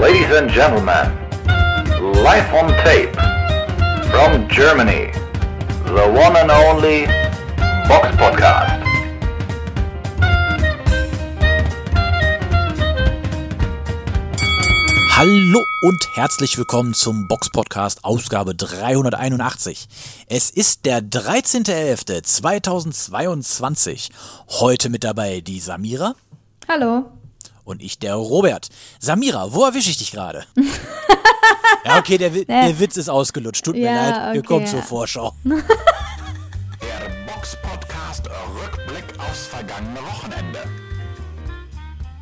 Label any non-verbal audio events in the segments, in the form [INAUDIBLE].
Ladies and gentlemen, live on tape from Germany, the one and only Box Podcast. Hallo und herzlich willkommen zum Box Podcast Ausgabe 381. Es ist der 13.11.2022. Heute mit dabei die Samira. Hallo. Und ich, der Robert. Samira, wo erwische ich dich gerade? [LAUGHS] ja, okay, der, der, Witz ist ausgelutscht. Tut ja, mir leid. Wir okay, kommen ja. zur Vorschau. [LAUGHS] Der Box Podcast Rückblick aufs vergangene Wochenende.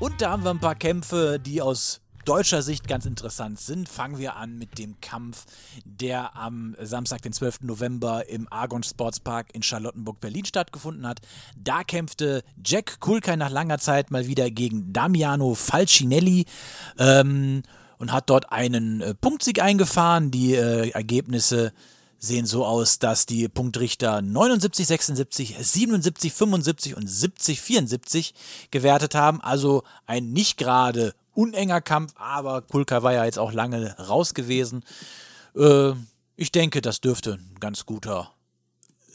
Und da haben wir ein paar Kämpfe, die aus deutscher Sicht ganz interessant sind. Fangen wir an mit dem Kampf, der am Samstag, den 12. November im Argon Sportspark in Charlottenburg, Berlin stattgefunden hat. Da kämpfte Jack Kulkai nach langer Zeit mal wieder gegen Damiano Falcinelli. Ähm, und hat dort einen äh, Punktsieg eingefahren. Die äh, Ergebnisse sehen so aus, dass die Punktrichter 79, 76, 77, 75 und 70, 74 gewertet haben. Also ein nicht gerade unenger Kampf, aber Kulka war ja jetzt auch lange raus gewesen. Äh, ich denke, das dürfte ein ganz guter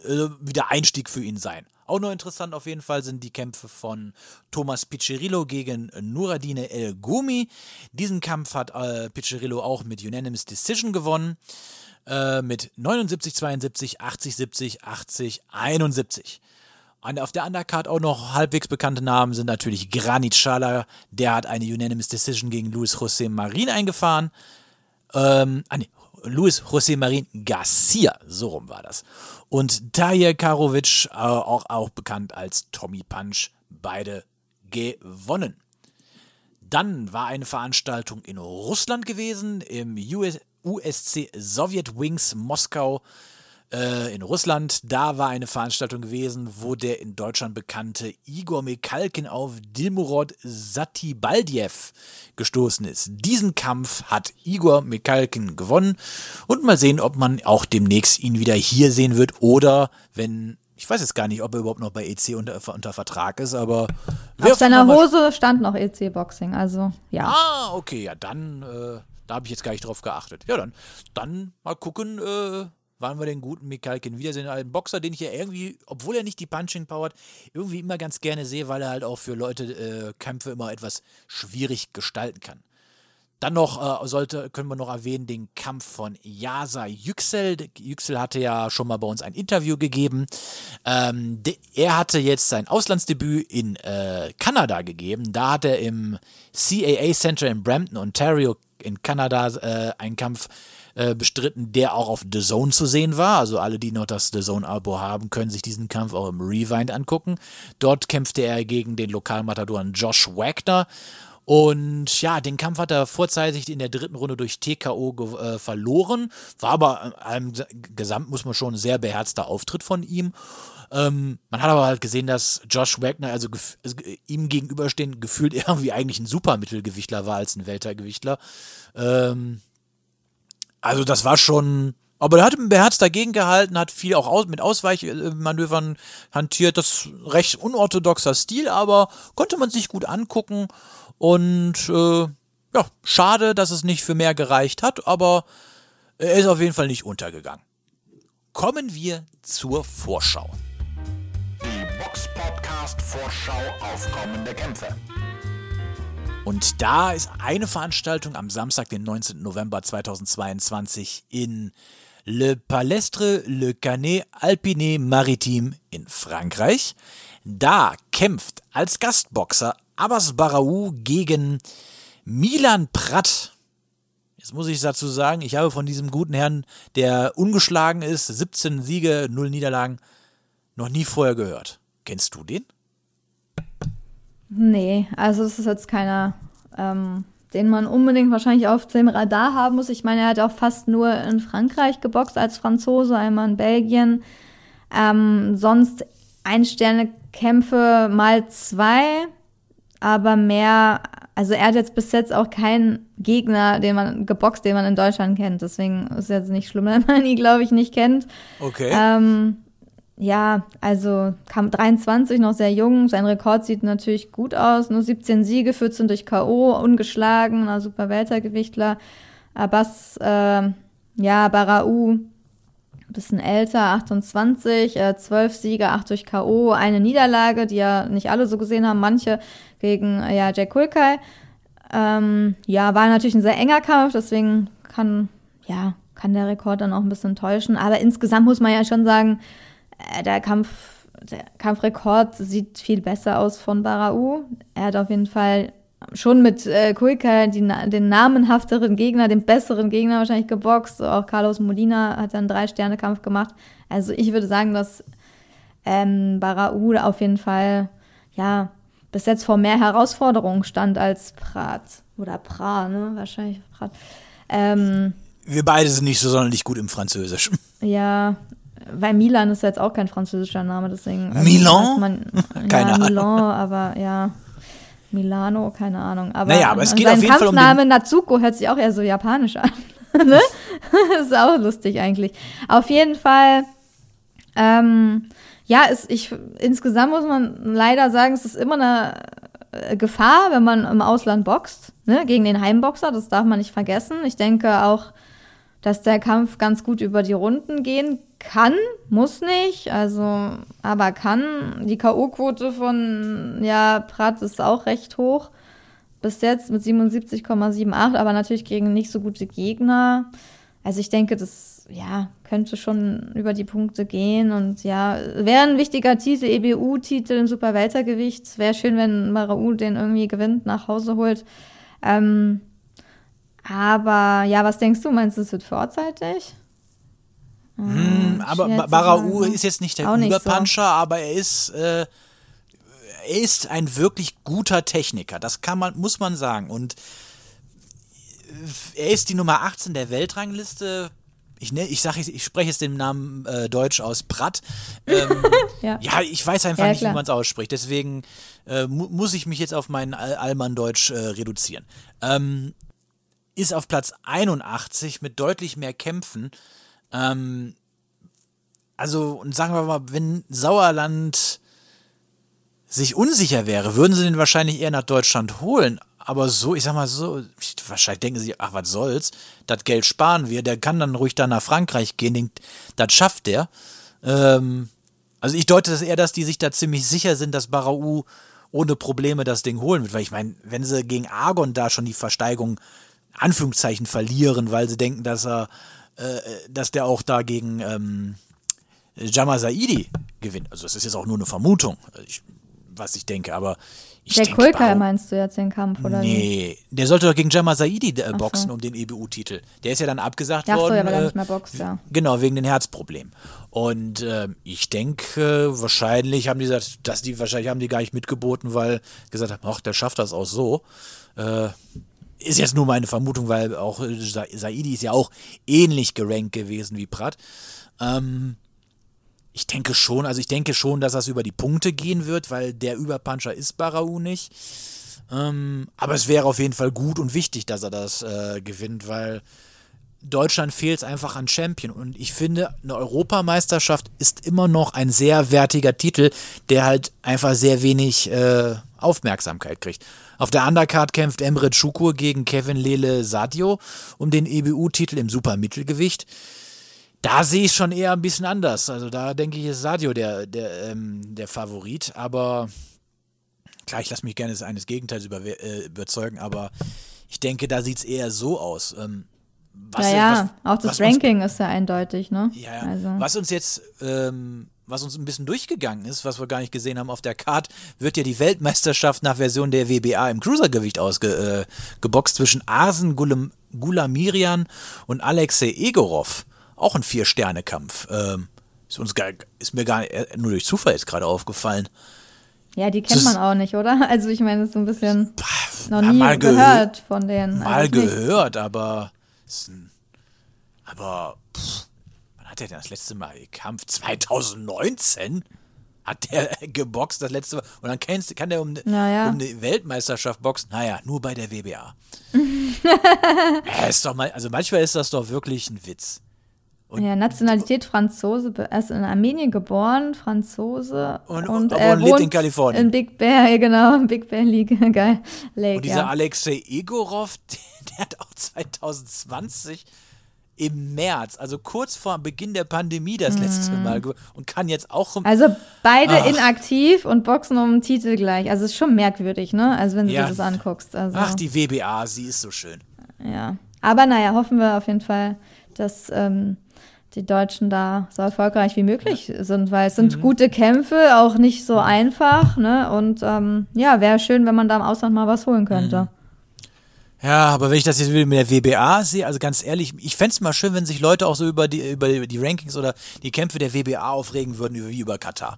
äh, wieder Einstieg für ihn sein. Auch noch interessant auf jeden Fall sind die Kämpfe von Thomas Piccirillo gegen Nuradine El Gumi. Diesen Kampf hat äh, Piccirillo auch mit Unanimous Decision gewonnen. Äh, mit 79, 72, 80, 70, 80, 71. Und auf der Undercard auch noch halbwegs bekannte Namen sind natürlich Granit Schala, der hat eine Unanimous Decision gegen Luis José Marin eingefahren. Ähm, ah nee, Luis José Marin Garcia, so rum war das. Und Tajer Karovic, äh, auch, auch bekannt als Tommy Punch, beide gewonnen. Dann war eine Veranstaltung in Russland gewesen, im US USC Soviet Wings Moskau äh, in Russland. Da war eine Veranstaltung gewesen, wo der in Deutschland bekannte Igor Mikalkin auf Dilmurod Satibaldiev gestoßen ist. Diesen Kampf hat Igor Mikalkin gewonnen und mal sehen, ob man auch demnächst ihn wieder hier sehen wird oder wenn ich weiß jetzt gar nicht, ob er überhaupt noch bei EC unter, unter Vertrag ist, aber Auf seiner Hose stand noch EC Boxing, also ja. Ah, okay, ja, dann, äh, da habe ich jetzt gar nicht drauf geachtet. Ja, dann, dann mal gucken, äh, wann wir den guten Mikalkin wiedersehen. Ein Boxer, den ich ja irgendwie, obwohl er nicht die Punching Power hat, irgendwie immer ganz gerne sehe, weil er halt auch für Leute äh, Kämpfe immer etwas schwierig gestalten kann. Dann noch äh, sollte, können wir noch erwähnen, den Kampf von Yasa Yüksel. Yüksel hatte ja schon mal bei uns ein Interview gegeben. Ähm, de, er hatte jetzt sein Auslandsdebüt in äh, Kanada gegeben. Da hat er im CAA Center in Brampton, Ontario in Kanada äh, einen Kampf äh, bestritten, der auch auf The Zone zu sehen war. Also alle, die noch das The Zone-Abo haben, können sich diesen Kampf auch im Rewind angucken. Dort kämpfte er gegen den Lokalmatadoren Josh Wagner. Und ja, den Kampf hat er vorzeitig in der dritten Runde durch TKO äh, verloren. War aber im Gesamt, muss man schon, ein sehr beherzter Auftritt von ihm. Ähm, man hat aber halt gesehen, dass Josh Wagner, also, also ihm gegenüberstehend, gefühlt [LAUGHS] irgendwie eigentlich ein Supermittelgewichtler war als ein Weltergewichtler. Ähm, also das war schon, aber er hat beherzt dagegen gehalten, hat viel auch aus, mit Ausweichmanövern hantiert. Das ist recht unorthodoxer Stil, aber konnte man sich gut angucken. Und äh, ja, schade, dass es nicht für mehr gereicht hat, aber er ist auf jeden Fall nicht untergegangen. Kommen wir zur Vorschau. Die Box Podcast Vorschau auf kommende Kämpfe. Und da ist eine Veranstaltung am Samstag, den 19. November 2022 in Le Palestre Le Canet Alpine Maritime in Frankreich. Da kämpft als Gastboxer Abbas Baraou gegen Milan Pratt. Jetzt muss ich dazu sagen, ich habe von diesem guten Herrn, der ungeschlagen ist, 17 Siege, 0 Niederlagen, noch nie vorher gehört. Kennst du den? Nee, also es ist jetzt keiner, ähm, den man unbedingt wahrscheinlich auf dem Radar haben muss. Ich meine, er hat auch fast nur in Frankreich geboxt als Franzose, einmal in Belgien. Ähm, sonst Ein-Sterne-Kämpfe mal zwei, aber mehr, also er hat jetzt bis jetzt auch keinen Gegner, den man geboxt, den man in Deutschland kennt. Deswegen ist es jetzt nicht schlimm, [LAUGHS] wenn man ihn, glaube ich, nicht kennt. Okay. Ähm, ja, also kam 23, noch sehr jung. Sein Rekord sieht natürlich gut aus. Nur 17 Siege, 14 durch K.O., ungeschlagen, ein super Weltergewichtler. Abbas, äh, ja, Barau, bisschen älter, 28, äh, 12 Siege, 8 durch K.O., eine Niederlage, die ja nicht alle so gesehen haben, manche gegen äh, ja, Jack Kulkai. Ähm, ja, war natürlich ein sehr enger Kampf, deswegen kann, ja, kann der Rekord dann auch ein bisschen täuschen. Aber insgesamt muss man ja schon sagen, der Kampf, der Kampfrekord sieht viel besser aus von Barau. Er hat auf jeden Fall schon mit äh, Kuika die, den namenhafteren Gegner, den besseren Gegner wahrscheinlich geboxt. Auch Carlos Molina hat dann drei Sterne Kampf gemacht. Also ich würde sagen, dass ähm, Barau auf jeden Fall ja bis jetzt vor mehr Herausforderungen stand als Prat oder Pra, ne? Wahrscheinlich Prat. Ähm, Wir beide sind nicht so sonderlich gut im Französischen. Ja, weil Milan ist ja jetzt auch kein französischer Name, deswegen. also Milan? Man, [LAUGHS] Keine ja, Ahnung. Milan, aber ja. Milano, keine Ahnung. Aber, Naja, aber es geht sein auf jeden Fall um Kampfname Natsuko hört sich auch eher so japanisch an. [LAUGHS] ne? Das [LAUGHS] ist auch lustig eigentlich. Auf jeden Fall, ähm, ja, ist, ich, insgesamt muss man leider sagen, es ist immer eine äh, Gefahr, wenn man im Ausland boxt, ne? gegen den Heimboxer, das darf man nicht vergessen. Ich denke auch, dass der Kampf ganz gut über die Runden gehen kann, muss nicht, also, aber kann. Die K.O.-Quote von, ja, Pratt ist auch recht hoch. Bis jetzt mit 77,78, aber natürlich gegen nicht so gute Gegner. Also ich denke, das, ja, könnte schon über die Punkte gehen und ja, wäre ein wichtiger Titel, EBU-Titel im Superweltergewicht. Wäre schön, wenn Marau den irgendwie gewinnt, nach Hause holt. Ähm, aber ja, was denkst du? Meinst du, es wird vorzeitig? Hm, aber Ba- zu Barau ne? ist jetzt nicht der nicht so. Überpuncher, aber er ist, äh, er ist ein wirklich guter Techniker. Das kann man, muss man sagen. Und äh, er ist die Nummer 18 der Weltrangliste. Ich, ne, ich, sag, ich, ich spreche jetzt den Namen äh, deutsch aus Pratt. Ähm, [LAUGHS] Ja. ja, ich weiß einfach Ja, nicht, wie klar. man es ausspricht. Deswegen äh, mu muss ich mich jetzt auf mein Al Allmann-Deutsch äh, reduzieren. Ähm, ist auf Platz 81 mit deutlich mehr Kämpfen. Ähm, also, und sagen wir mal, wenn Sauerland sich unsicher wäre, würden sie den wahrscheinlich eher nach Deutschland holen. Aber so, ich sag mal so, wahrscheinlich denken sie, ach, was soll's, das Geld sparen wir, der kann dann ruhig da nach Frankreich gehen, den, das schafft der. Ähm, also ich deute das eher, dass die sich da ziemlich sicher sind, dass Barau ohne Probleme das Ding holen wird. Weil ich meine, wenn sie gegen Argon da schon die Versteigerung Anführungszeichen verlieren, weil sie denken, dass er, dass der auch da gegen ähm, Jama Saidi gewinnt. Also das ist jetzt auch nur eine Vermutung, ich, was ich denke, aber ich Der denke, Barau- meinst du jetzt den Kampf, oder wie? Nee, der sollte doch gegen Jama Saidi äh, so. boxen um den EBU-Titel. Der ist ja dann abgesagt Ach so, worden. ja, weil äh, nicht mehr boxt, ja. Genau, wegen den Herzproblemen. Und ähm, ich denke, wahrscheinlich haben die gesagt, dass die wahrscheinlich haben die gar nicht mitgeboten, weil gesagt haben, ach, der schafft das auch so. Äh, ist jetzt nur meine Vermutung, weil auch äh, Sa Saidi ist ja auch ähnlich gerankt gewesen wie Pratt. Ähm, ich denke schon, also ich denke schon, dass das über die Punkte gehen wird, weil der Überpuncher ist Barau nicht. Ähm, aber es wäre auf jeden Fall gut und wichtig, dass er das äh, gewinnt, weil Deutschland fehlt es einfach an Champion. Und ich finde, eine Europameisterschaft ist immer noch ein sehr wertiger Titel, der halt einfach sehr wenig äh, Aufmerksamkeit kriegt. Auf der Undercard kämpft Emre Çukur gegen Kevin Lele Sadio um den EBU-Titel im Supermittelgewicht. Da sehe ich schon eher ein bisschen anders. Also da denke ich, ist Sadio der, der, ähm, der Favorit. Aber klar, ich lasse mich gerne eines Gegenteils über, äh, überzeugen, aber ich denke, da sieht es eher so aus. Ähm, was, ja, ja, was- auch das was uns- Ranking ist ja eindeutig, ne? ja, ja. Also. Was uns jetzt, ähm, was uns ein bisschen durchgegangen ist, was wir gar nicht gesehen haben auf der Card, wird ja die Weltmeisterschaft nach Version der WBA im Cruisergewicht ausgeboxt äh, zwischen Arsen Gulam, Gulamirian und Alexei Egorov. Auch ein Vier-Sterne-Kampf. Ähm, ist, uns gar, ist mir gar nicht, äh, nur durch Zufall jetzt gerade aufgefallen. Ja, die kennt Das- man auch nicht, oder? Also ich meine, das ist so ein bisschen noch nie mal gehö- gehört von denen. Mal also gehört, aber aber pff, hat der denn das letzte Mal gekampft? 2019 hat der [LAUGHS] geboxt das letzte Mal und dann kennst, kann der um, Naja. um die Weltmeisterschaft boxen. Naja, nur bei der WBA. ja, [LAUGHS] ist doch mal, also manchmal ist das doch wirklich ein Witz. Und ja, Nationalität Franzose, er ist in Armenien geboren, Franzose. Und- Und, aber er lebt in Kalifornien. In Big Bear, [LAUGHS] ja, genau, in Big Bear League, geil. Lake, Und dieser ja. Alexei Egorov, der hat auch 2020 im März, also kurz vor Beginn der Pandemie das letzte Mal ge- und kann jetzt auch Mhm. Also beide Ach. inaktiv und boxen um den Titel gleich. Also es ist schon merkwürdig, ne? Also wenn du Ja. dir das anguckst. Also, Ach, die WBA, sie ist so schön. ja. Aber naja, hoffen wir auf jeden Fall, dass ähm, die Deutschen da so erfolgreich wie möglich sind, weil es sind Mhm. gute Kämpfe, auch nicht so einfach, ne? Und ähm, ja, wäre schön, wenn man da im Ausland mal was holen könnte. Mhm. Ja, aber wenn ich das jetzt mit der WBA sehe, also ganz ehrlich, ich fände es mal schön, wenn sich Leute auch so über die, über die Rankings oder die Kämpfe der WBA aufregen würden, wie über Katar.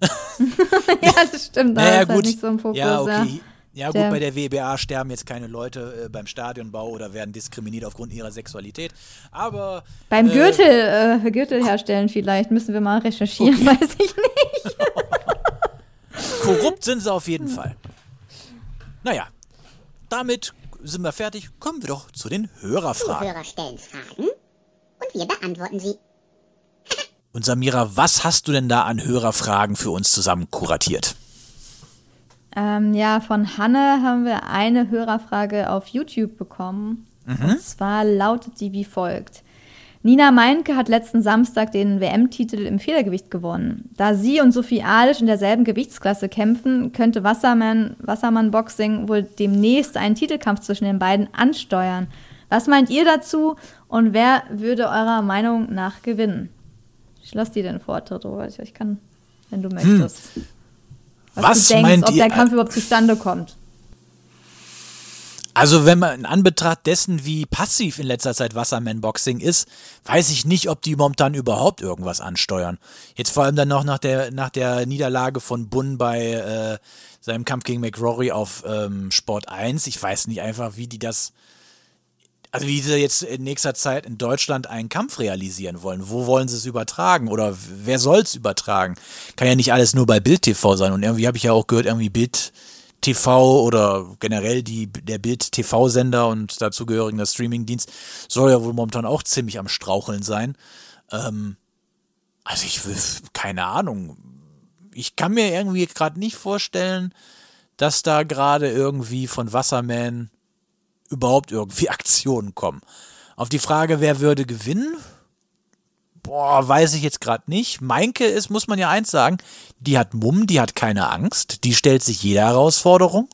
[LAUGHS] ja, das stimmt, da Naja, ist halt nicht so im Fokus. ja, okay. Ja, gut, bei der WBA sterben jetzt keine Leute äh, beim Stadionbau oder werden diskriminiert aufgrund ihrer Sexualität. Aber Beim äh, Gürtel, äh, Gürtel herstellen vielleicht, müssen wir mal recherchieren, weiß ich nicht. [LAUGHS] korrupt sind sie auf jeden Fall. Naja, damit sind wir fertig. Kommen wir doch zu den Hörerfragen. Hörer stellen Fragen und wir beantworten sie. [LAUGHS] Und Samira, was hast du denn da an Hörerfragen für uns zusammen kuratiert? Ähm, ja, von Hanne haben wir eine Hörerfrage auf YouTube bekommen. Und zwar lautet die wie folgt. Nina Meinke hat letzten Samstag den WM-Titel im Federgewicht gewonnen. Da sie und Sophie Alisch in derselben Gewichtsklasse kämpfen, könnte Wassermann, Wassermann Boxing wohl demnächst einen Titelkampf zwischen den beiden ansteuern. Was meint ihr dazu und wer würde eurer Meinung nach gewinnen? Ich lasse dir den Vortritt, Robert. Ich kann, wenn du möchtest. Was du denkst, meint ob der Kampf überhaupt zustande kommt. Also, wenn man in Anbetracht dessen, wie passiv in letzter Zeit Wasserman Boxing ist, weiß ich nicht, ob die momentan überhaupt irgendwas ansteuern. Jetzt vor allem dann noch nach der, nach der Niederlage von Bunn bei äh, seinem Kampf gegen McRory auf ähm, Sport 1. Ich weiß nicht einfach, wie die das, also wie sie jetzt in nächster Zeit in Deutschland einen Kampf realisieren wollen. Wo wollen sie es übertragen oder wer soll es übertragen? Kann ja nicht alles nur bei Bild TV sein. Und irgendwie habe ich ja auch gehört, irgendwie Bild TV oder generell die, der Bild-TV-Sender und dazugehöriger Streamingdienst soll ja wohl momentan auch ziemlich am Straucheln sein. Ähm, also ich will, keine Ahnung. Ich kann mir irgendwie gerade nicht vorstellen, dass da gerade irgendwie von Wasserman überhaupt irgendwie [LAUGHS] Aktionen kommen. Auf die Frage, wer würde gewinnen? Boah, weiß ich jetzt gerade nicht. Meinke ist, muss man ja eins sagen, die hat Mumm, die hat keine Angst, die stellt sich jeder Herausforderung.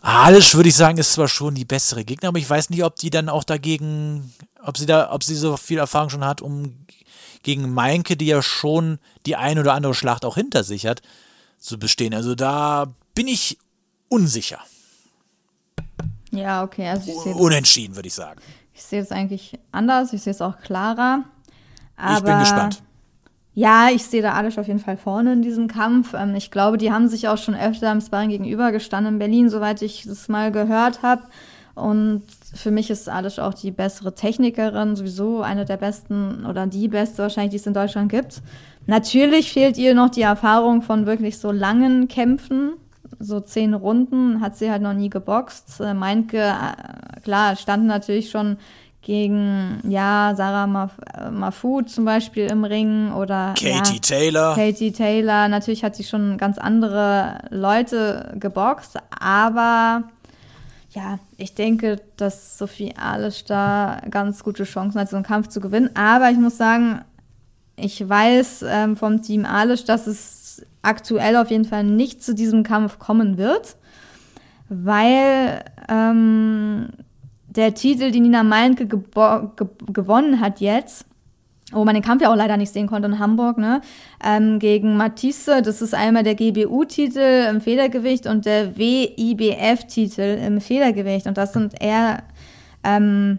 Alisch würde ich sagen, ist zwar schon die bessere Gegner, aber ich weiß nicht, ob die dann auch dagegen, ob sie da, ob sie so viel Erfahrung schon hat, um gegen Meinke, die ja schon die ein oder andere Schlacht auch hinter sich hat, zu bestehen. Also da bin ich unsicher. Ja, okay, also ich sehe Unentschieden, würde ich sagen. Ich sehe das eigentlich anders, ich sehe es auch klarer. Aber ich bin gespannt. Ja, ich sehe da Alisch auf jeden Fall vorne in diesem Kampf. Ähm, ich glaube, die haben sich auch schon öfter im Sparring gegenübergestanden in Berlin, soweit ich das mal gehört habe. Und für mich ist Alisch auch die bessere Technikerin, sowieso eine der besten oder die beste wahrscheinlich, die es in Deutschland gibt. Natürlich fehlt ihr noch die Erfahrung von wirklich so langen Kämpfen. So zehn Runden hat sie halt noch nie geboxt. Äh, Meinke, äh, klar, stand natürlich schon gegen, ja, Sarah Maf äh, Mahfoud zum Beispiel im Ring oder Katie ja, Taylor. Katie Taylor. Natürlich hat sie schon ganz andere Leute geboxt, aber ja, ich denke, dass Sophie Alisch da ganz gute Chancen hat, so einen Kampf zu gewinnen. Aber ich muss sagen, ich weiß ähm, vom Team Alisch, dass es aktuell auf jeden Fall nicht zu diesem Kampf kommen wird, weil ähm, der Titel, den Nina Meinke ge gewonnen hat jetzt, wo man den Kampf ja auch leider nicht sehen konnte in Hamburg, ne? Ähm, gegen Matisse, das ist einmal der GBU-Titel im Federgewicht und der WIBF-Titel im Federgewicht. Und das sind eher ähm,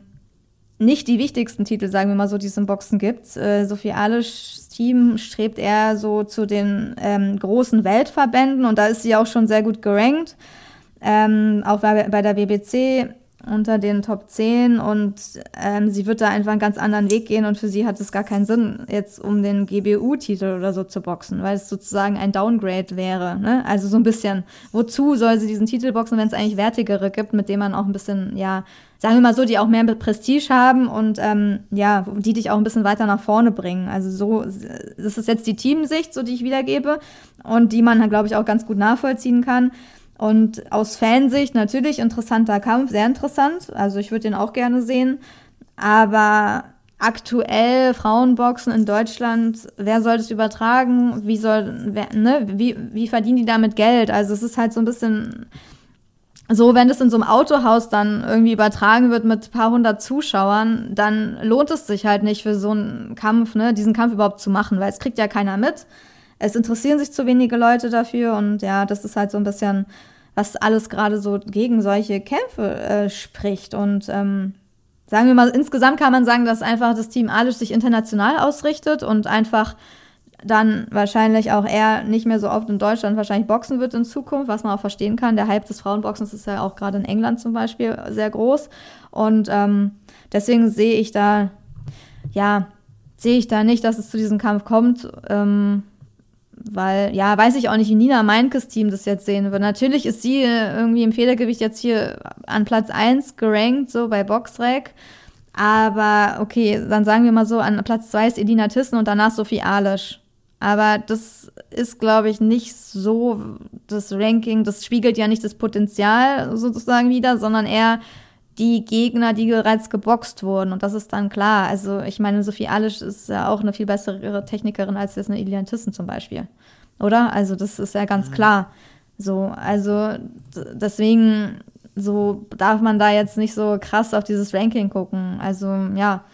nicht die wichtigsten Titel, sagen wir mal so, die es im Boxen gibt. Äh, Sophie Alischs Team strebt eher so zu den ähm, großen Weltverbänden und da ist sie auch schon sehr gut gerankt. Ähm, auch bei, bei der WBC unter den Top 10 und ähm, sie wird da einfach einen ganz anderen Weg gehen und für sie hat es gar keinen Sinn, jetzt um den GBU-Titel oder so zu boxen, weil es sozusagen ein Downgrade wäre. Ne? Also so ein bisschen, wozu soll sie diesen Titel boxen, wenn es eigentlich wertigere gibt, mit denen man auch ein bisschen, ja, sagen wir mal so, die auch mehr Prestige haben und ähm, ja, die dich auch ein bisschen weiter nach vorne bringen. Also so, das ist jetzt die Teamsicht, so die ich wiedergebe und die man, glaube ich, auch ganz gut nachvollziehen kann. Und aus Fansicht natürlich interessanter Kampf, sehr interessant. Also ich würde den auch gerne sehen. Aber aktuell Frauenboxen in Deutschland, wer soll das übertragen? Wie soll, wer, ne, wie, wie verdienen die damit Geld? Also es ist halt so ein bisschen so, wenn das in so einem Autohaus dann irgendwie übertragen wird mit paar hundert Zuschauern, dann lohnt es sich halt nicht für so einen Kampf, ne, diesen Kampf überhaupt zu machen, weil es kriegt ja keiner mit es interessieren sich zu wenige Leute dafür und ja, das ist halt so ein bisschen, was alles gerade so gegen solche Kämpfe äh, spricht. Und ähm, sagen wir mal, insgesamt kann man sagen, dass einfach das Team Alish sich international ausrichtet und einfach dann wahrscheinlich auch eher nicht mehr so oft in Deutschland wahrscheinlich boxen wird in Zukunft, was man auch verstehen kann. Der Hype des Frauenboxens ist ja auch gerade in England zum Beispiel sehr groß. Und ähm, deswegen sehe ich da, ja, sehe ich da nicht, dass es zu diesem Kampf kommt. Ähm, weil, ja, weiß ich auch nicht, wie Nina Meinkes Team das jetzt sehen wird. Natürlich ist sie äh, irgendwie im Federgewicht jetzt hier an Platz 1 gerankt, so bei Boxrec. Aber okay, dann sagen wir mal so, an Platz 2 ist Edina Tissen und danach Sophie Alisch. Aber das ist, glaube ich, nicht so das Ranking, das spiegelt ja nicht das Potenzial sozusagen wieder, sondern eher die Gegner, die bereits geboxt wurden. Und das ist dann klar. Also, ich meine, Sophie Alisch ist ja auch eine viel bessere Technikerin als jetzt eine Ilian Tissen zum Beispiel. Oder? Also, das ist ja ganz mhm. klar. So, also, deswegen, so darf man da jetzt nicht so krass auf dieses Ranking gucken. Also, ja.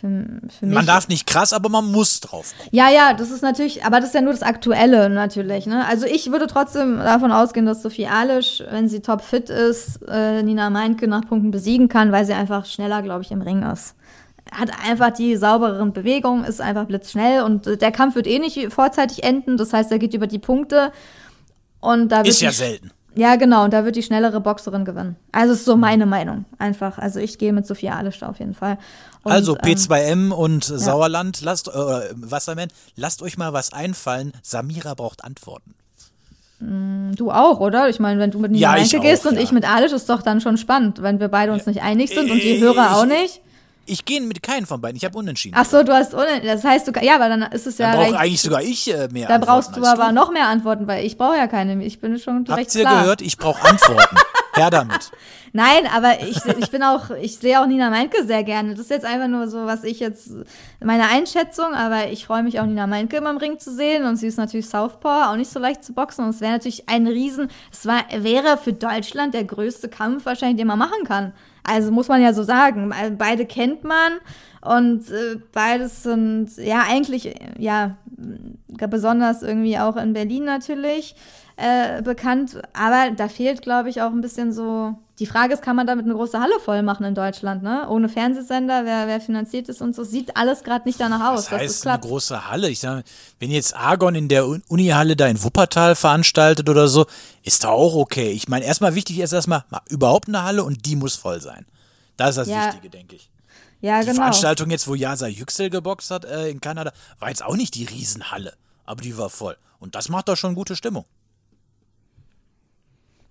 Für, für man darf nicht krass, aber man muss drauf gucken. Ja, ja, das ist natürlich, aber das ist ja nur das Aktuelle natürlich. Ne? Also ich würde trotzdem davon ausgehen, dass Sophie Alisch, wenn sie topfit ist, äh, Nina Meintke nach Punkten besiegen kann, weil sie einfach schneller, glaube ich, im Ring ist. Hat einfach die saubereren Bewegungen, ist einfach blitzschnell und der Kampf wird eh nicht vorzeitig enden. Das heißt, er geht über die Punkte. Und da ist ja selten. Ja, genau, und da wird die schnellere Boxerin gewinnen. Also ist so meine Meinung. Einfach. Also ich gehe mit Sophia Alisch auf jeden Fall. Und, also P2M ähm, und ja. Sauerland, lasst, äh, Wasserman, lasst euch mal was einfallen. Samira braucht Antworten. Mm, du auch, oder? Ich meine, wenn du mit Nina ja, gehst auch, und ja. ich mit Alisch, ist doch dann schon spannend, wenn wir beide uns nicht einig sind und die Hörer auch nicht. Ich gehe mit keinen von beiden. Ich habe unentschieden. Ach so, du hast unentschieden. Das heißt, du ja, aber dann ist es ja. Dann brauche eigentlich sogar ich äh, mehr. Da brauchst du aber du? noch mehr Antworten, weil ich brauche ja keine. Ich bin schon Habt recht ihr klar. gehört? Ich brauche Antworten. [LAUGHS] Her damit. [LAUGHS] Nein, aber ich, ich bin auch, ich sehe auch Nina Meinke sehr gerne. Das ist jetzt einfach nur so, was ich jetzt, meine Einschätzung, aber ich freue mich auch, Nina Meinke immer im Ring zu sehen und sie ist natürlich Southpaw, auch nicht so leicht zu boxen und es wäre natürlich ein Riesen, es war, wäre für Deutschland der größte Kampf wahrscheinlich, den man machen kann. Also muss man ja so sagen. Beide kennt man und äh, beides sind ja eigentlich, ja, besonders irgendwie auch in Berlin natürlich äh, bekannt. Aber da fehlt, glaube ich, auch ein bisschen so. Die Frage ist, kann man damit eine große Halle voll machen in Deutschland, ne? Ohne Fernsehsender, wer, wer finanziert ist und so. Sieht alles gerade nicht danach aus. Das heißt eine große Halle. Ich sage, wenn jetzt Argon in der Unihalle da in Wuppertal veranstaltet oder so, ist da auch okay. Ich meine, erstmal wichtig ist erstmal überhaupt eine Halle und die muss voll sein. Das ist das ja. Wichtige, denke ich. Ja, die genau. Veranstaltung jetzt, wo Yasa Yüksel geboxt hat äh, in Kanada, war jetzt auch nicht die Riesenhalle, aber die war voll. Und das macht doch schon gute Stimmung.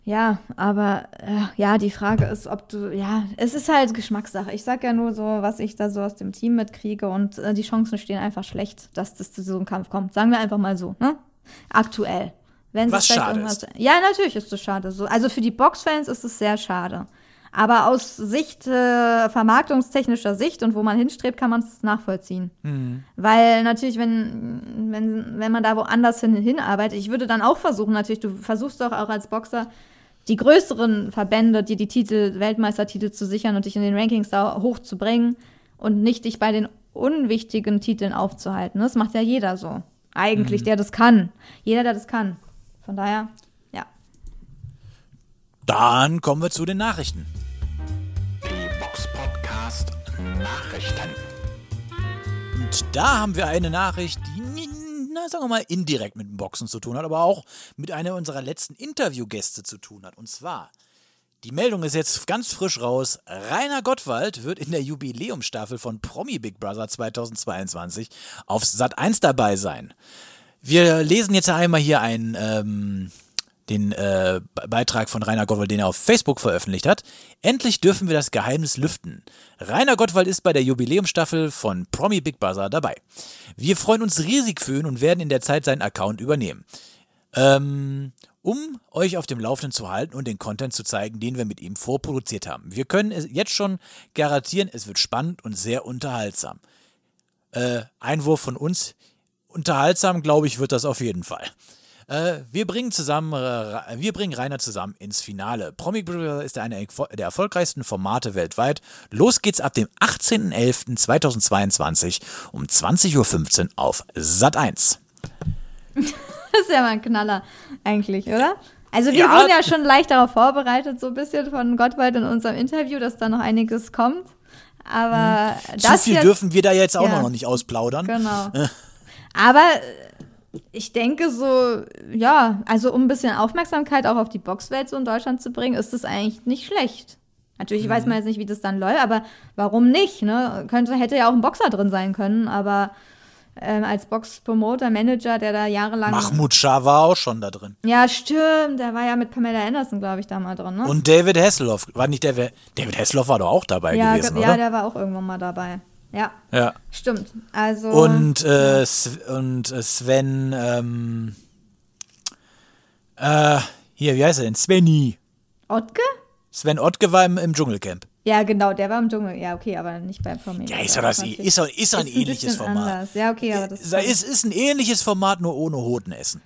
Ja, aber äh, ja, die Frage ist, ob du, ja, es ist halt Geschmackssache. Ich sag ja nur so, was ich da so aus dem Team mitkriege und äh, die Chancen stehen einfach schlecht, dass das zu so einem Kampf kommt. Sagen wir einfach mal so, ne? Aktuell. Wenn was schade ist. Ja, natürlich ist es schade. So, also für die Boxfans ist es sehr schade. Aber aus Sicht, äh, vermarktungstechnischer Sicht und wo man hinstrebt, kann man es nachvollziehen. Mhm. Weil natürlich, wenn, wenn, wenn man da woanders hin, hinarbeitet, ich würde dann auch versuchen, natürlich, du versuchst doch auch als Boxer, die größeren Verbände, die die Titel, Weltmeistertitel zu sichern und dich in den Rankings da hochzubringen und nicht dich bei den unwichtigen Titeln aufzuhalten. Das macht ja jeder so. Eigentlich, mhm. der das kann. Jeder, der das kann. Von daher, ja. Dann kommen wir zu den Nachrichten. Nachrichten. Und da haben wir eine Nachricht, die na, sagen wir mal, indirekt mit Boxen zu tun hat, aber auch mit einer unserer letzten Interviewgäste zu tun hat. Und zwar Die Meldung ist jetzt ganz frisch raus. Rainer Gottwald wird in der Jubiläumsstaffel von Promi Big Brother 2022 auf Sat 1 dabei sein. Wir lesen jetzt einmal hier einen, ähm, den äh, Beitrag von Rainer Gottwald, den er auf Facebook veröffentlicht hat. Endlich dürfen wir das Geheimnis lüften. Rainer Gottwald ist bei der Jubiläumsstaffel von Promi Big Brother dabei. Wir freuen uns riesig für ihn und werden in der Zeit seinen Account übernehmen. Ähm, um euch auf dem Laufenden zu halten und den Content zu zeigen, den wir mit ihm vorproduziert haben. Wir können es jetzt schon garantieren, es wird spannend und sehr unterhaltsam. Äh, Einwurf von uns, unterhaltsam, glaube ich, wird das auf jeden Fall. Äh, wir bringen zusammen, äh, wir bringen Rainer zusammen ins Finale. Promi Brother ist eine der erfolgreichsten Formate weltweit. Los geht's ab dem 18.11.2022 um 20.15 Uhr auf Sat 1. Das ist ja mal ein Knaller, eigentlich, oder? Also wir Ja. wurden ja schon leicht darauf vorbereitet, so ein bisschen von Gottwald in unserem Interview, dass da noch einiges kommt. Aber Hm. Zu das viel jetzt, dürfen wir da jetzt auch Ja. noch nicht ausplaudern. Genau. [LAUGHS] Aber ich denke so, ja, also um ein bisschen Aufmerksamkeit auch auf die Boxwelt so in Deutschland zu bringen, ist das eigentlich nicht schlecht. Natürlich Mhm. weiß man jetzt nicht, wie das dann läuft, aber warum nicht? Ne? Könnte, hätte ja auch ein Boxer drin sein können, aber ähm, als Boxpromoter, Manager, der da jahrelang. Mahmoud Shah war auch schon da drin. Ja, stimmt. Der war ja mit Pamela Anderson, glaube ich, da mal drin, ne? Und David Hasselhoff. War nicht der, David Hasselhoff war doch auch dabei ja, gewesen, ge- ja, oder? der war auch irgendwann mal dabei. Ja, ja. stimmt. Also. Und, äh, und äh, Sven, ähm, äh, hier, wie heißt er denn? Svenny. Ottke? Sven Ottke war im, im Dschungelcamp. Ja, genau, der war im Dschungel. Ja, okay, aber nicht bei Promi. Ja, ist doch das, ist ist doch ein Ist ähnliches Format. Anders. Ja, okay, aber das Ist, ist, ist ein ähnliches Format, nur ohne Hodenessen.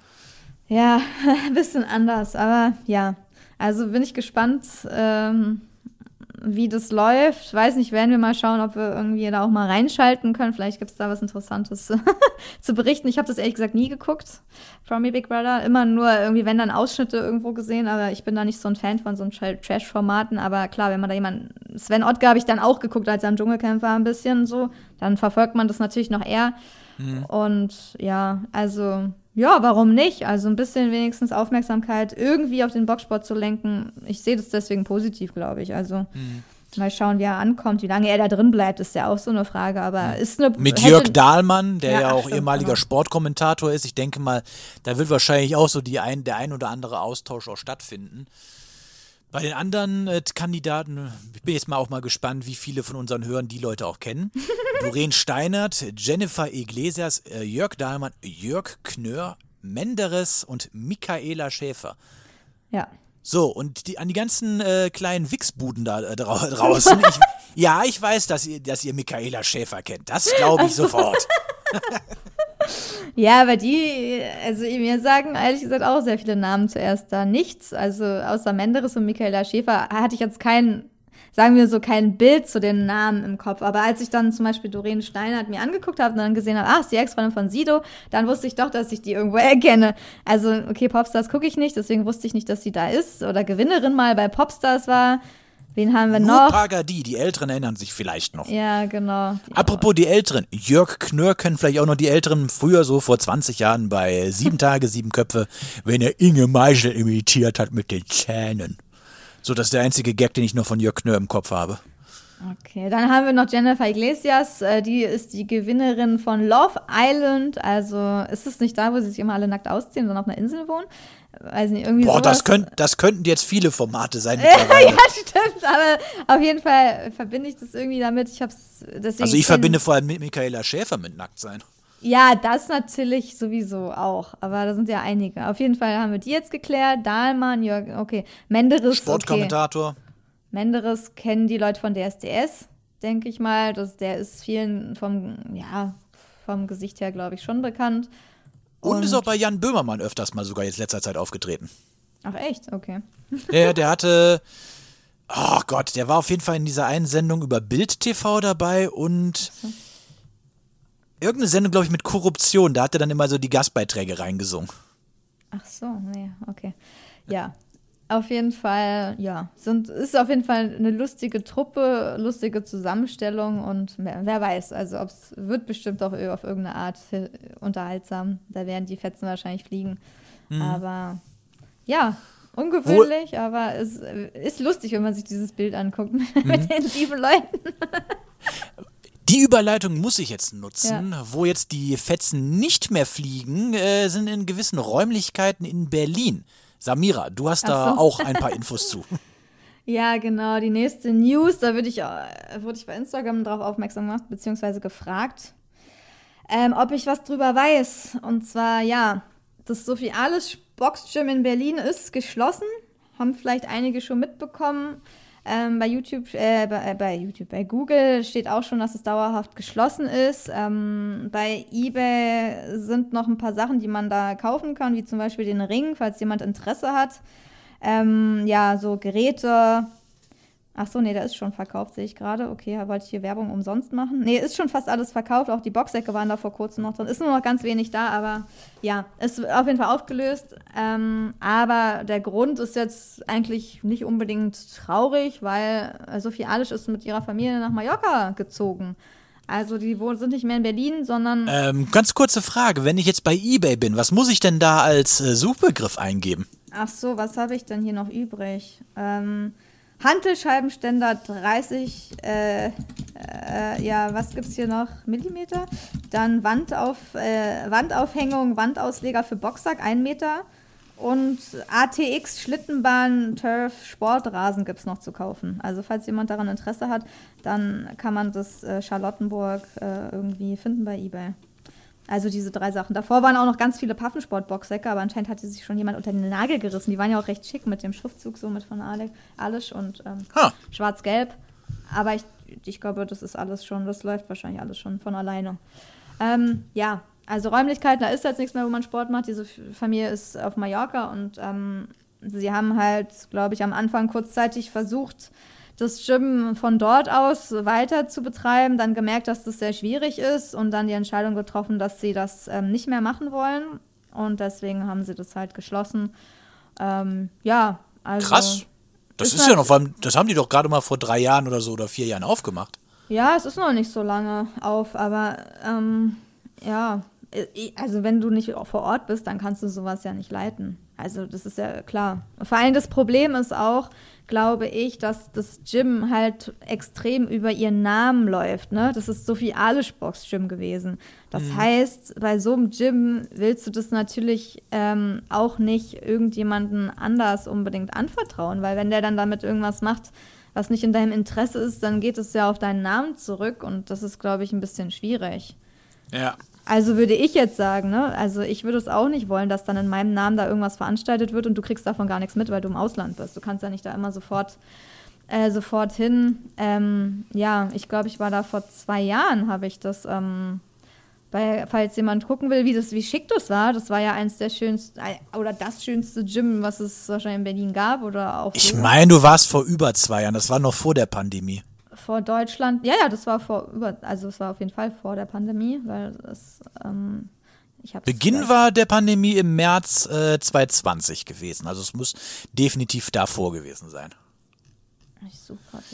Ja, [LAUGHS] ein bisschen anders, aber ja. Also bin ich gespannt, ähm, wie das läuft. Weiß nicht, werden wir mal schauen, ob wir irgendwie da auch mal reinschalten können. Vielleicht gibt es da was Interessantes [LAUGHS] zu berichten. Ich habe das ehrlich gesagt nie geguckt, Promi Big Brother. Immer nur irgendwie, wenn dann Ausschnitte irgendwo gesehen, aber ich bin da nicht so ein Fan von so Trash-Formaten. Aber klar, wenn man da jemanden. Sven Ottke habe ich dann auch geguckt, als er im Dschungelcamp war, ein bisschen so. Dann verfolgt man das natürlich noch eher. Und ja, also, ja, warum nicht? Also ein bisschen wenigstens Aufmerksamkeit irgendwie auf den Boxsport zu lenken. Ich sehe das deswegen positiv, glaube ich. Also mal schauen, wie er ankommt. Wie lange er da drin bleibt, ist ja auch so eine Frage. Aber ist eine. Mit hätte- Jörg Dahlmann, der Ja, ja, auch stimmt, ehemaliger genau. Sportkommentator ist. Ich denke mal, da wird wahrscheinlich auch so die ein, der ein oder andere Austausch auch stattfinden. Bei den anderen äh, Kandidaten, ich bin jetzt mal auch mal gespannt, wie viele von unseren Hörern die Leute auch kennen. [LAUGHS] Doreen Steinert, Jennifer Iglesias, äh, Jörg Dahlmann, Jörg Knör, Menderes und Michaela Schäfer. Ja. So, und die, an die ganzen äh, kleinen Wichsbuden da äh, drau [LAUGHS] draußen. Ich, ja, ich weiß, dass ihr, dass ihr Michaela Schäfer kennt. Das glaube ich [LAUGHS] sofort. Ja, aber die, also mir sagen ehrlich gesagt auch sehr viele Namen zuerst da nichts. Also außer Menderes und Michaela Schäfer hatte ich jetzt kein, sagen wir so, kein Bild zu den Namen im Kopf. Aber als ich dann zum Beispiel Doreen Steinert mir angeguckt habe und dann gesehen habe, ach, ist die Ex-Freundin von Sido, dann wusste ich doch, dass ich die irgendwo [LAUGHS] erkenne. Also, okay, Popstars gucke ich nicht, deswegen wusste ich nicht, dass sie da ist. Oder Gewinnerin mal bei Popstars war. Wen haben wir Nur noch? Pagadi, die Älteren erinnern sich vielleicht noch. Ja, genau. Die- Apropos die Älteren, Jörg Knör können vielleicht auch noch die Älteren früher so vor 20 Jahren bei Sieben Tage, Sieben Köpfe, wenn er Inge Meischel imitiert hat mit den Zähnen. So, das ist der einzige Gag, den ich noch von Jörg Knör im Kopf habe. Okay, dann haben wir noch Jennifer Iglesias. Äh, die ist die Gewinnerin von Love Island. Also ist es nicht da, wo sie sich immer alle nackt ausziehen, sondern auf einer Insel wohnen? Weiß nicht, irgendwie Boah, sowas. das, könnt, das könnten jetzt viele Formate sein [LAUGHS] ja, stimmt, aber auf jeden Fall verbinde ich das irgendwie damit. Ich hab's deswegen. Also ich verbinde vor allem mit Michaela Schäfer mit Nacktsein. Ja, das natürlich sowieso auch. Aber da sind ja einige. Auf jeden Fall haben wir die jetzt geklärt. Dahlmann, Jörg, okay. Menderes, okay. Sportkommentator. Menderes kennen die Leute von DSDS, denke ich mal. Das, der ist vielen vom, ja, vom Gesicht her, glaube ich, schon bekannt. Und, Und- ist auch bei Jan Böhmermann öfters mal sogar jetzt letzter Zeit aufgetreten. Ach echt? Okay. Der, der hatte, oh Gott, der war auf jeden Fall in dieser einen Sendung über Bild TV dabei und irgendeine Sendung, glaube ich, mit Korruption. Da hat er dann immer so die Gastbeiträge reingesungen. Ach so, nee, okay. Ja. Auf jeden Fall, ja, sind, ist auf jeden Fall eine lustige Truppe, lustige Zusammenstellung und wer, wer weiß, also ob es wird bestimmt auch auf irgendeine Art unterhaltsam. Da werden die Fetzen wahrscheinlich fliegen. Aber ja, ungewöhnlich, aber es ist lustig, wenn man sich dieses Bild anguckt [LAUGHS] mit den sieben Leuten. Die Überleitung muss ich jetzt nutzen. Wo jetzt die Fetzen nicht mehr fliegen, äh, sind in gewissen Räumlichkeiten in Berlin. Samira, du hast da so. auch ein paar [LAUGHS] Infos zu. Ja, genau. Die nächste News, da würde ich, äh, wurde ich bei Instagram darauf aufmerksam gemacht, beziehungsweise gefragt, ähm, ob ich was drüber weiß. Und zwar, ja, das Sophie Alles Boxgym in Berlin ist geschlossen. Haben vielleicht einige schon mitbekommen. Ähm, bei YouTube, äh, bei, äh, bei YouTube, bei Google steht auch schon, dass es dauerhaft geschlossen ist. Ähm, bei eBay sind noch ein paar Sachen, die man da kaufen kann, wie zum Beispiel den Ring, falls jemand Interesse hat. Ähm, ja, so Geräte. Ach so, nee, der ist schon verkauft, sehe ich gerade. Okay, da wollte ich hier Werbung umsonst machen. Nee, ist schon fast alles verkauft. Auch die Boxsäcke waren da vor kurzem noch drin. Ist nur noch ganz wenig da, aber ja, ist auf jeden Fall aufgelöst. Ähm, aber der Grund ist jetzt eigentlich nicht unbedingt traurig, weil Sophie Alisch ist mit ihrer Familie nach Mallorca gezogen. Also die sind nicht mehr in Berlin, sondern Ähm, ganz kurze Frage, wenn ich jetzt bei eBay bin, was muss ich denn da als äh, Suchbegriff eingeben? Ach so, was habe ich denn hier noch übrig? Ähm, Hantelscheibenständer 30, äh, äh, ja, was gibt's hier noch? Millimeter. Dann Wandauf, äh, Wandaufhängung, Wandausleger für Boxsack, 1 Meter. Und ATX Schlittenbahn, Turf, Sportrasen gibt's noch zu kaufen. Also falls jemand daran Interesse hat, dann kann man das äh, Charlottenburg äh, irgendwie finden bei eBay. Also diese drei Sachen. Davor waren auch noch ganz viele Paffensport-Boxsäcke, aber anscheinend hatte sich schon jemand unter den Nagel gerissen. Die waren ja auch recht schick mit dem Schriftzug so mit von Ale Alisch und ähm, schwarz-gelb. Aber ich, ich glaube, das ist alles schon, das läuft wahrscheinlich alles schon von alleine. Ähm, ja, also Räumlichkeiten, da ist jetzt nichts mehr, wo man Sport macht. Diese Familie ist auf Mallorca und ähm, sie haben halt, glaube ich, am Anfang kurzzeitig versucht, das Gym von dort aus weiter zu betreiben, dann gemerkt, dass das sehr schwierig ist und dann die Entscheidung getroffen, dass sie das ähm, nicht mehr machen wollen. Und deswegen haben sie das halt geschlossen. Ähm, ja, also. Krass. Das ist ist ja halt- noch, das haben die doch gerade mal vor drei Jahren oder so oder vier Jahren aufgemacht. Ja, es ist noch nicht so lange auf, aber ähm, ja, also wenn du nicht vor Ort bist, dann kannst du sowas ja nicht leiten. Also das ist ja klar. Vor allem das Problem ist auch, glaube ich, dass das Gym halt extrem über ihren Namen läuft. Ne? Das ist Sophie Alisch Box Gym gewesen. Das heißt, bei so einem Gym willst du das natürlich ähm, auch nicht irgendjemanden anders unbedingt anvertrauen, weil wenn der dann damit irgendwas macht, was nicht in deinem Interesse ist, dann geht es ja auf deinen Namen zurück und das ist, glaube ich, ein bisschen schwierig. Ja. Also würde ich jetzt sagen, ne? Also ich würde es auch nicht wollen, dass dann in meinem Namen da irgendwas veranstaltet wird und du kriegst davon gar nichts mit, weil du im Ausland bist. Du kannst ja nicht da immer sofort, äh, sofort hin. Ähm, ja, ich glaube, ich war da vor zwei Jahren, habe ich das, ähm, bei, falls jemand gucken will, wie das, wie schick das war. Das war ja eins der schönsten, oder das schönste Gym, was es wahrscheinlich in Berlin gab oder auch Ich meine, du warst vor über zwei Jahren, das war noch vor der Pandemie. Vor Deutschland. Ja, ja, das war vor über, also es war auf jeden Fall vor der Pandemie, weil es, ähm, Beginn war der Pandemie im März äh, 2020 gewesen. Also es muss definitiv davor gewesen sein.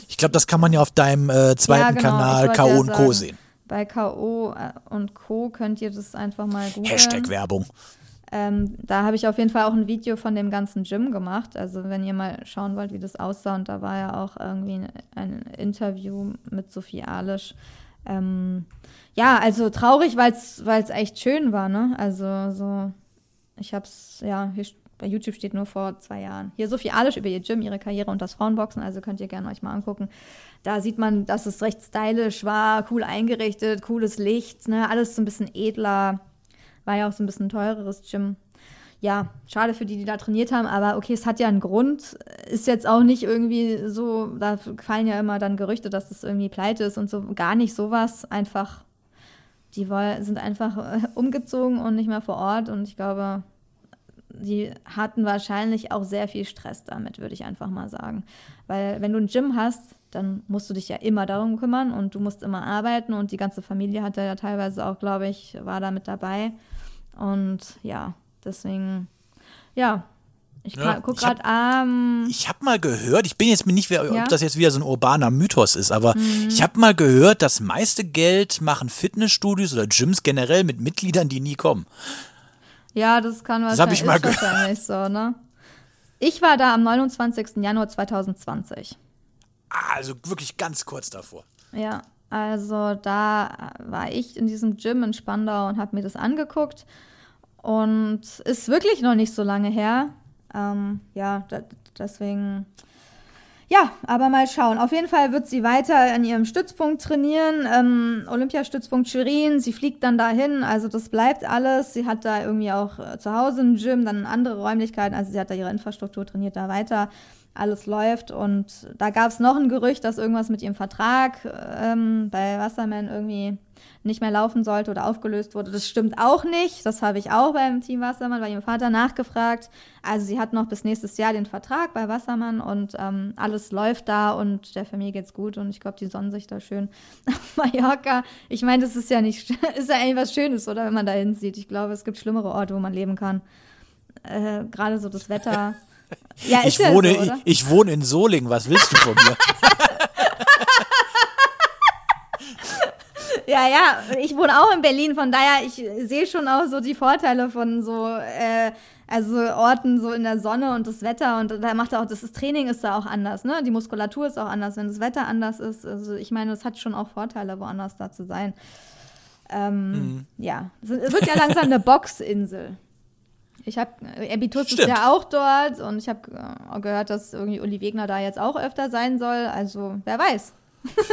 Ich glaube, das kann man ja auf deinem äh, zweiten genau, Kanal ich wollte K.O. ja und Co. sehen. Bei K.O. äh, und Co. könnt ihr das einfach mal googeln. Hashtag Werbung. Ähm, da habe ich auf jeden Fall auch ein Video von dem ganzen Gym gemacht. Also wenn ihr mal schauen wollt, wie das aussah. Und da war ja auch irgendwie ein, ein Interview mit Sophie Alisch. Ähm, ja, also traurig, weil es echt schön war, ne? Also so, ich hab's, ja, hier, bei YouTube steht nur vor zwei Jahren. Hier Sophie Alisch über ihr Gym, ihre Karriere und das Frauenboxen, also könnt ihr gerne euch mal angucken. Da sieht man, dass es recht stylisch war, cool eingerichtet, cooles Licht, ne? Alles so ein bisschen edler. War ja auch so ein bisschen teureres Gym. Ja, schade für die, die da trainiert haben, aber okay, es hat ja einen Grund. Ist jetzt auch nicht irgendwie so, da fallen ja immer dann Gerüchte, dass es irgendwie pleite ist und so. Gar nicht sowas. Einfach, die sind einfach äh, umgezogen und nicht mehr vor Ort und ich glaube, die hatten wahrscheinlich auch sehr viel Stress damit, würde ich einfach mal sagen. Weil wenn du ein Gym hast, dann musst du dich ja immer darum kümmern und du musst immer arbeiten und die ganze Familie hatte ja teilweise auch, glaube ich, war da mit dabei. Und ja, deswegen, ja, ich Ja, gucke gerade, ähm, Ich habe mal gehört, ich bin jetzt mir nicht, wer- Ja? Mhm. ob das jetzt wieder so ein urbaner Mythos ist, aber ich habe mal gehört, das meiste Geld machen Fitnessstudios oder Gyms generell mit Mitgliedern, die nie kommen. ja, das kann Das wahrscheinlich, ich mal gehört. wahrscheinlich so, ne? Ich war da am 29. Januar 2020. Ah, also wirklich ganz kurz davor. Ja, also da war ich in diesem Gym in Spandau und habe mir das angeguckt. Und ist wirklich noch nicht so lange her. Ähm, ja, da, deswegen. Ja, aber mal schauen. Auf jeden Fall wird sie weiter in ihrem Stützpunkt trainieren, ähm, Olympiastützpunkt Schwerin. Sie fliegt dann dahin, also das bleibt alles. Sie hat da irgendwie auch äh, zu Hause ein Gym, dann andere Räumlichkeiten. Also sie hat da ihre Infrastruktur, trainiert da weiter alles läuft. Und da gab es noch ein Gerücht, dass irgendwas mit ihrem Vertrag ähm, bei Wasserman irgendwie nicht mehr laufen sollte oder aufgelöst wurde. Das stimmt auch nicht. Das habe ich auch beim Team Wassermann bei ihrem Vater nachgefragt. Also sie hat noch bis nächstes Jahr den Vertrag bei Wassermann und ähm, alles läuft da und der Familie geht's gut und ich glaube, die sonnen sich da schön [LAUGHS] auf Mallorca. Ich meine, das ist ja nicht, [LAUGHS] ist ja eigentlich was Schönes, oder wenn man da hinsieht. Ich glaube, es gibt schlimmere Orte, wo man leben kann. Äh, Gerade so das Wetter. Ja, Ich ja wohne, so, ich, ich wohne in Solingen, was willst du von mir? [LAUGHS] Ja, ja, ich wohne auch in Berlin, von daher, ich sehe schon auch so die Vorteile von so, äh, also Orten so in der Sonne und das Wetter und da macht auch, das, das Training ist da auch anders, ne? Die Muskulatur ist auch anders, wenn das Wetter anders ist. Also ich meine, es hat schon auch Vorteile, woanders da zu sein. Ähm, Ja, es es wird ja langsam eine Boxinsel. Ich habe, Ebitus ist Stimmt. ja auch dort und ich habe äh, gehört, dass irgendwie Uli Wegner da jetzt auch öfter sein soll. Also wer weiß.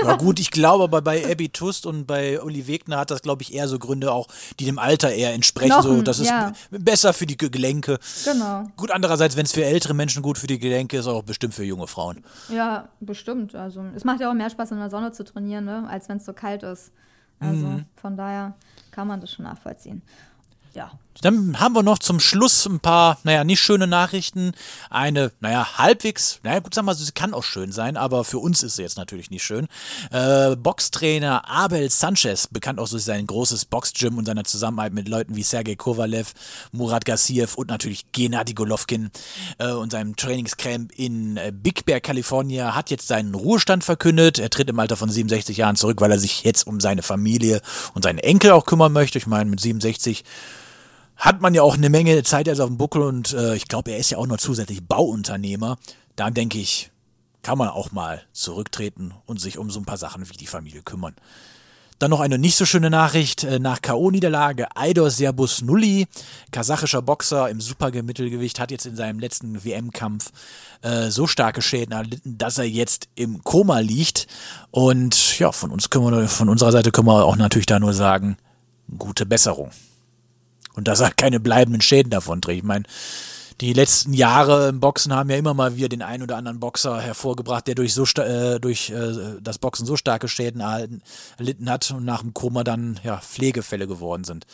Na gut, ich glaube aber bei Abby Tust und bei Uli Wegner hat das, glaube ich, eher so Gründe auch, die dem Alter eher entsprechen. so, Knochen, das ist ja. besser für die Ge- Gelenke. Genau. Gut, andererseits, wenn es für ältere Menschen gut für die Gelenke ist, auch bestimmt für junge Frauen. Ja, bestimmt. Also es macht ja auch mehr Spaß in der Sonne zu trainieren, ne? als wenn es so kalt ist. Also Mhm. von daher kann man das schon nachvollziehen. Ja. Dann haben wir noch zum Schluss ein paar, naja, nicht schöne Nachrichten. Eine, naja, halbwegs, naja, gut, sagen wir mal, sie kann auch schön sein, aber für uns ist sie jetzt natürlich nicht schön. Äh, Boxtrainer Abel Sanchez, bekannt auch durch sein großes Boxgym und seiner Zusammenarbeit mit Leuten wie Sergei Kovalev, Murat Gassiev und natürlich Gennady Golovkin äh, und seinem Trainingscamp in äh, Big Bear, Kalifornien, hat jetzt seinen Ruhestand verkündet. Er tritt im Alter von 67 Jahren zurück, weil er sich jetzt um seine Familie und seinen Enkel auch kümmern möchte. Ich meine, mit 67 hat man ja auch eine Menge Zeit jetzt auf dem Buckel und äh, ich glaube, er ist ja auch noch zusätzlich Bauunternehmer. Da denke ich, kann man auch mal zurücktreten und sich um so ein paar Sachen wie die Familie kümmern. Dann noch eine nicht so schöne Nachricht. äh, Nach K.O.-Niederlage Aidos Serbus Nulli, kasachischer Boxer im Supermittelgewicht, hat jetzt in seinem letzten WM-Kampf äh, so starke Schäden erlitten, dass er jetzt im Koma liegt. Und ja, von uns können wir, von unserer Seite können wir auch natürlich da nur sagen, gute Besserung. Und dass er keine bleibenden Schäden davon trägt. Ich meine, die letzten Jahre im Boxen haben ja immer mal wieder den einen oder anderen Boxer hervorgebracht, der durch, so äh, durch äh, das Boxen so starke Schäden erhalten, erlitten hat und nach dem Koma dann ja, Pflegefälle geworden sind.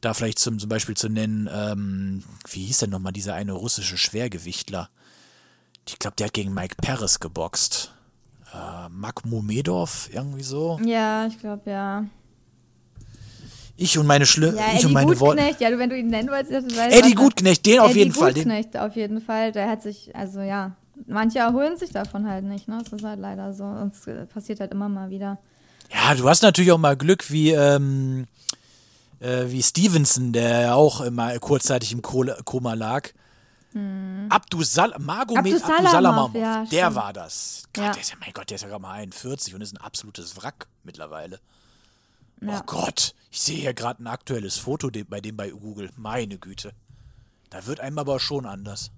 Da vielleicht zum, zum Beispiel zu nennen, ähm, wie hieß denn nochmal dieser eine russische Schwergewichtler? Ich glaube, der hat gegen Mike Perez geboxt. Äh, Magmomedov, irgendwie so. Ja, ich glaube ja. Ich und meine Schli Ja, ich Eddie und meine Worte. Gutknecht, ja, wenn du ihn nennen wolltest, dann weißt Eddie Gutknecht, den auf Eddie jeden Fall. Den, Gutknecht auf jeden Fall. Der hat sich, also ja, manche erholen sich davon halt nicht, ne? Das ist halt leider so. Und es äh, passiert halt immer mal wieder. Ja, du hast natürlich auch mal Glück wie, ähm, äh, wie Stevenson, der ja auch immer kurzzeitig im Kohle- Koma lag. Abdusal Magomed Abdusalamov, Abdusalamov, Hm. ja, der stimmt. war das. Gott, Ja. der ist ja, mein Gott, der ist ja gerade mal 41 und ist ein absolutes Wrack mittlerweile. Ja. Oh Gott, ich sehe hier gerade ein aktuelles Foto bei dem bei Google. Meine Güte. Da wird einem aber schon anders.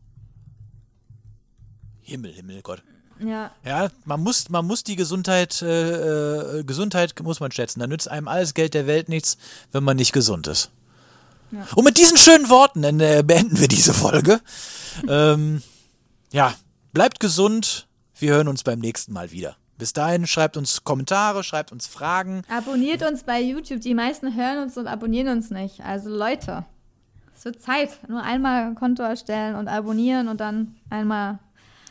Himmel, Himmel, Gott. Ja, Ja, man muss, man muss die Gesundheit, äh, äh, Gesundheit muss man schätzen. Da nützt einem alles Geld der Welt nichts, wenn man nicht gesund ist. Und mit diesen schönen Worten äh, beenden wir diese Folge. [LAUGHS] ähm, ja, bleibt gesund. Wir hören uns beim nächsten Mal wieder. Bis dahin, schreibt uns Kommentare, schreibt uns Fragen. abonniert uns bei YouTube. Die meisten hören uns und abonnieren uns nicht. Also Leute, es wird Zeit. Nur einmal ein Konto erstellen und abonnieren und dann einmal.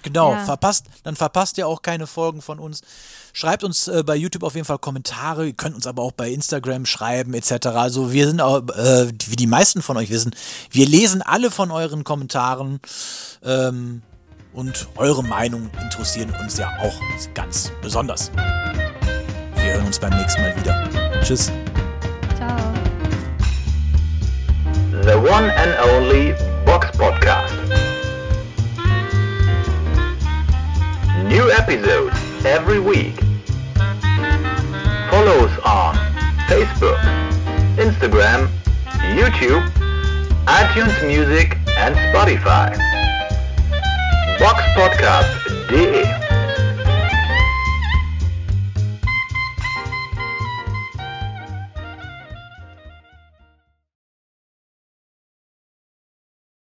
Genau, Ja. verpasst, dann verpasst ihr auch keine Folgen von uns. Schreibt uns äh, bei YouTube auf jeden Fall Kommentare. Ihr könnt uns aber auch bei Instagram schreiben etc. Also wir sind auch, äh, wie die meisten von euch wissen, wir lesen alle von euren Kommentaren ähm, und eure Meinung interessieren uns ja auch ganz besonders. Wir hören uns beim nächsten Mal wieder. Tschüss. Ciao. The one and only Box Podcast. episodes every week. Follow us on Facebook, Instagram, YouTube, iTunes Music and Spotify. boxpodcast.de